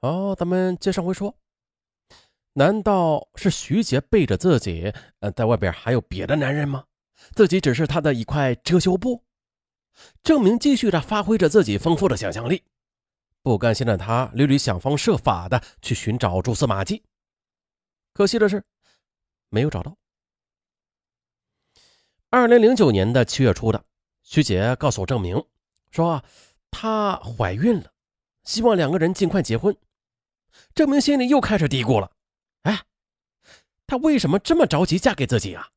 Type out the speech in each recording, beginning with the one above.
哦，咱们接上回说，难道是徐杰背着自己，呃，在外边还有别的男人吗？自己只是他的一块遮羞布？郑明继续着发挥着自己丰富的想象力，不甘心的他屡屡想方设法的去寻找蛛丝马迹，可惜的是，没有找到。二零零九年的七月初的，徐杰告诉郑明说，她怀孕了，希望两个人尽快结婚。郑明心里又开始嘀咕了：“哎，她为什么这么着急嫁给自己啊？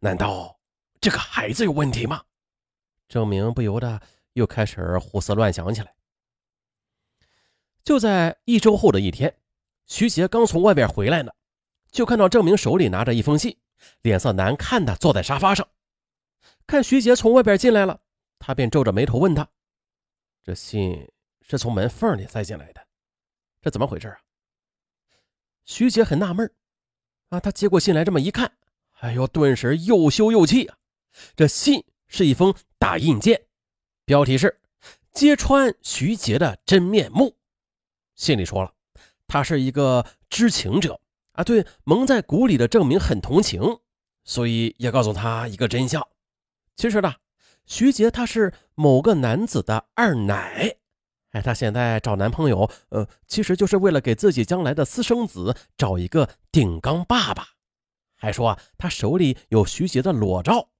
难道这个孩子有问题吗？”郑明不由得又开始胡思乱想起来。就在一周后的一天，徐杰刚从外边回来呢，就看到郑明手里拿着一封信，脸色难看的坐在沙发上。看徐杰从外边进来了，他便皱着眉头问他：“这信是从门缝里塞进来的，这怎么回事啊？”徐杰很纳闷啊，他接过信来这么一看，哎呦，顿时又羞又气啊！这信是一封打印件，标题是“揭穿徐杰的真面目”。信里说了，他是一个知情者啊，对蒙在鼓里的郑明很同情，所以也告诉他一个真相。其实呢，徐杰他是某个男子的二奶，哎，她现在找男朋友，呃，其实就是为了给自己将来的私生子找一个顶缸爸爸，还说啊，她手里有徐杰的裸照。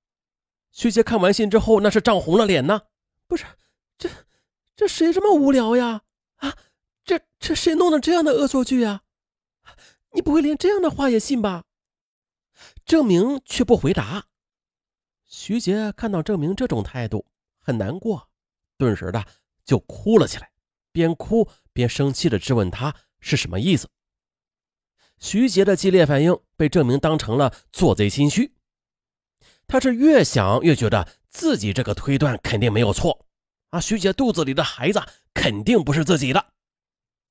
徐杰看完信之后，那是涨红了脸呢。不是，这这谁这么无聊呀？啊，这这谁弄的这样的恶作剧呀？你不会连这样的话也信吧？郑明却不回答。徐杰看到郑明这种态度，很难过，顿时的就哭了起来，边哭边生气的质问他是什么意思。徐杰的激烈反应被郑明当成了做贼心虚，他是越想越觉得自己这个推断肯定没有错啊，徐杰肚子里的孩子肯定不是自己的，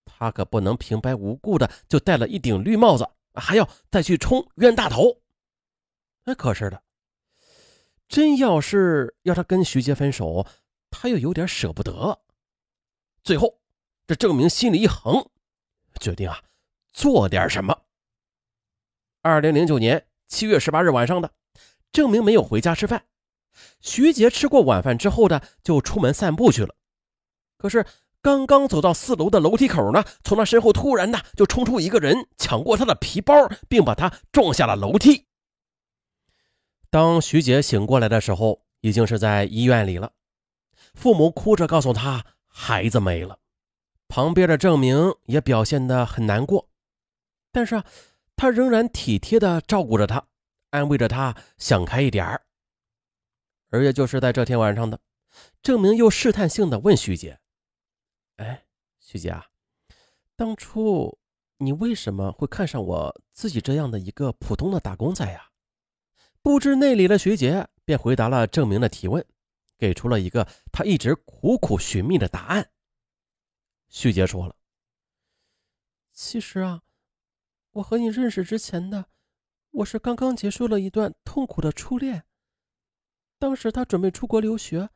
他可不能平白无故的就戴了一顶绿帽子，还要再去冲冤大头。哎，可是的。真要是要他跟徐杰分手，他又有点舍不得。最后，这郑明心里一横，决定啊，做点什么。二零零九年七月十八日晚上的，郑明没有回家吃饭。徐杰吃过晚饭之后的，就出门散步去了。可是刚刚走到四楼的楼梯口呢，从他身后突然的就冲出一个人，抢过他的皮包，并把他撞下了楼梯。当徐杰醒过来的时候，已经是在医院里了。父母哭着告诉他孩子没了，旁边的郑明也表现得很难过，但是啊，他仍然体贴地照顾着他，安慰着他想开一点儿。而也就是在这天晚上的，郑明又试探性地问徐姐：“哎，徐姐啊，当初你为什么会看上我自己这样的一个普通的打工仔呀？”不知内里的徐杰便回答了郑明的提问，给出了一个他一直苦苦寻觅的答案。徐杰说了：“其实啊，我和你认识之前的，我是刚刚结束了一段痛苦的初恋。当时他准备出国留学，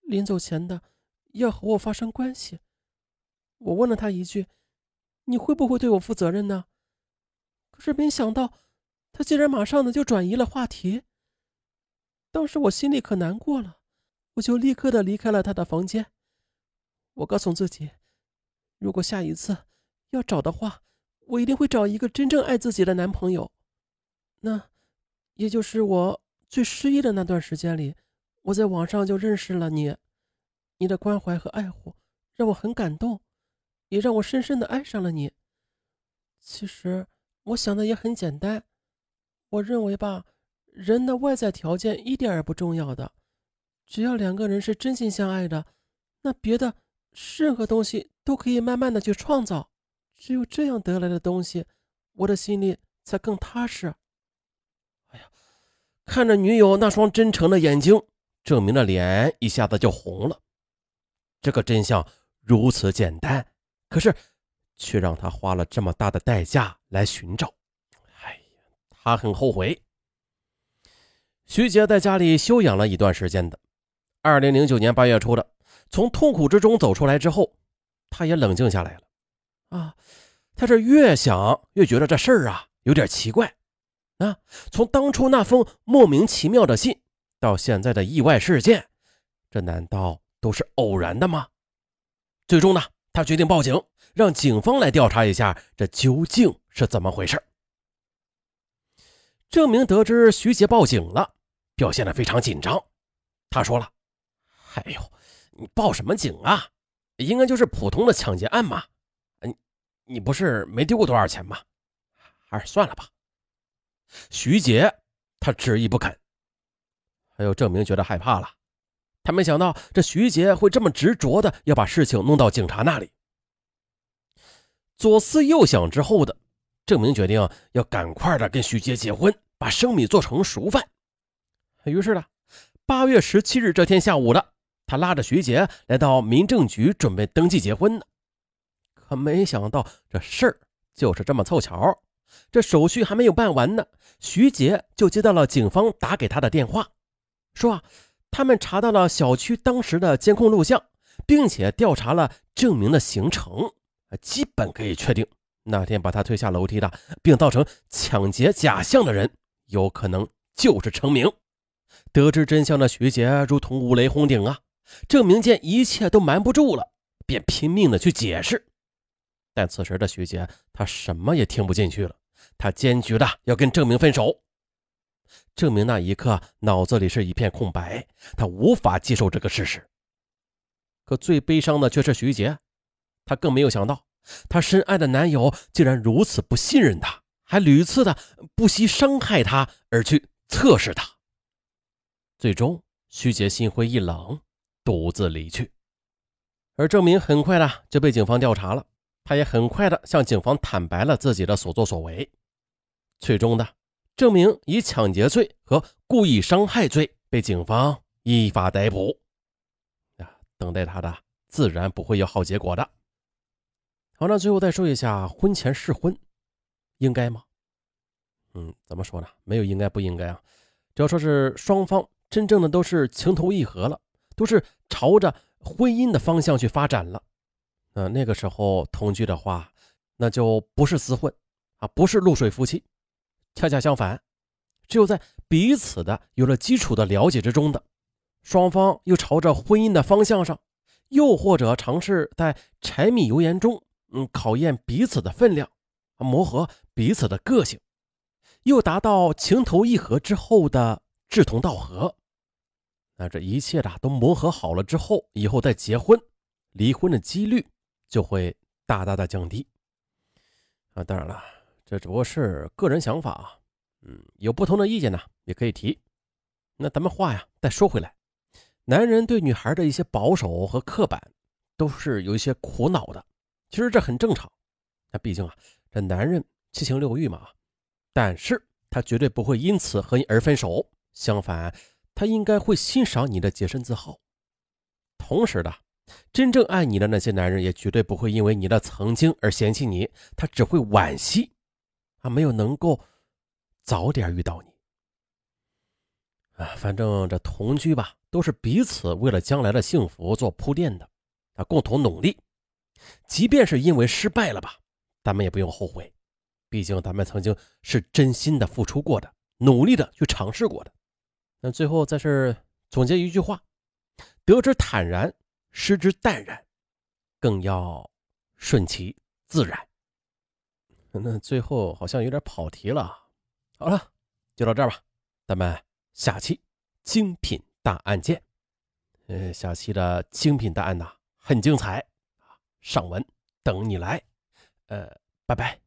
临走前的要和我发生关系。我问了他一句：‘你会不会对我负责任呢？’可是没想到。”他竟然马上的就转移了话题。当时我心里可难过了，我就立刻的离开了他的房间。我告诉自己，如果下一次要找的话，我一定会找一个真正爱自己的男朋友。那，也就是我最失意的那段时间里，我在网上就认识了你。你的关怀和爱护让我很感动，也让我深深的爱上了你。其实我想的也很简单。我认为吧，人的外在条件一点也不重要的，只要两个人是真心相爱的，那别的任何东西都可以慢慢的去创造。只有这样得来的东西，我的心里才更踏实。哎呀，看着女友那双真诚的眼睛，郑明的脸一下子就红了。这个真相如此简单，可是却让他花了这么大的代价来寻找。哎呀他很后悔。徐杰在家里休养了一段时间的。二零零九年八月初的，从痛苦之中走出来之后，他也冷静下来了。啊，他这越想越觉得这事儿啊有点奇怪啊。从当初那封莫名其妙的信，到现在的意外事件，这难道都是偶然的吗？最终呢，他决定报警，让警方来调查一下这究竟是怎么回事。郑明得知徐杰报警了，表现得非常紧张。他说了：“哎呦，你报什么警啊？应该就是普通的抢劫案嘛。你你不是没丢过多少钱吗？还是算了吧。”徐杰他执意不肯。还有郑明觉得害怕了，他没想到这徐杰会这么执着的要把事情弄到警察那里。左思右想之后的。郑明决定要赶快的跟徐杰结婚，把生米做成熟饭。于是呢，八月十七日这天下午的，他拉着徐杰来到民政局准备登记结婚呢。可没想到这事儿就是这么凑巧，这手续还没有办完呢，徐杰就接到了警方打给他的电话，说啊，他们查到了小区当时的监控录像，并且调查了郑明的行程，基本可以确定。那天把他推下楼梯的，并造成抢劫假象的人，有可能就是程明。得知真相的徐杰如同五雷轰顶啊！郑明见一切都瞒不住了，便拼命的去解释。但此时的徐杰，他什么也听不进去了。他坚决的要跟郑明分手。郑明那一刻脑子里是一片空白，他无法接受这个事实。可最悲伤的却是徐杰，他更没有想到。她深爱的男友竟然如此不信任她，还屡次的不惜伤害她而去测试她。最终，徐杰心灰意冷，独自离去。而郑明很快的就被警方调查了，他也很快的向警方坦白了自己的所作所为。最终的，郑明以抢劫罪和故意伤害罪被警方依法逮捕。啊，等待他的自然不会有好结果的。好，那最后再说一下婚前试婚，应该吗？嗯，怎么说呢？没有应该不应该啊，只要说是双方真正的都是情投意合了，都是朝着婚姻的方向去发展了，那那个时候同居的话，那就不是厮混啊，不是露水夫妻。恰恰相反，只有在彼此的有了基础的了解之中的，双方又朝着婚姻的方向上，又或者尝试在柴米油盐中。嗯，考验彼此的分量，磨合彼此的个性，又达到情投意合之后的志同道合。那这一切的都磨合好了之后，以后再结婚，离婚的几率就会大大的降低。啊，当然了，这只不过是个人想法啊。嗯，有不同的意见呢，也可以提。那咱们话呀，再说回来，男人对女孩的一些保守和刻板，都是有一些苦恼的。其实这很正常，那毕竟啊，这男人七情六欲嘛。但是他绝对不会因此和你而分手，相反，他应该会欣赏你的洁身自好。同时的，真正爱你的那些男人也绝对不会因为你的曾经而嫌弃你，他只会惋惜啊，没有能够早点遇到你。啊，反正这同居吧，都是彼此为了将来的幸福做铺垫的，啊，共同努力。即便是因为失败了吧，咱们也不用后悔，毕竟咱们曾经是真心的付出过的，努力的去尝试过的。那最后再是总结一句话：得之坦然，失之淡然，更要顺其自然。那最后好像有点跑题了。好了，就到这儿吧，咱们下期精品大案见。呃，下期的精品大案呐，很精彩。上文等你来，呃，拜拜。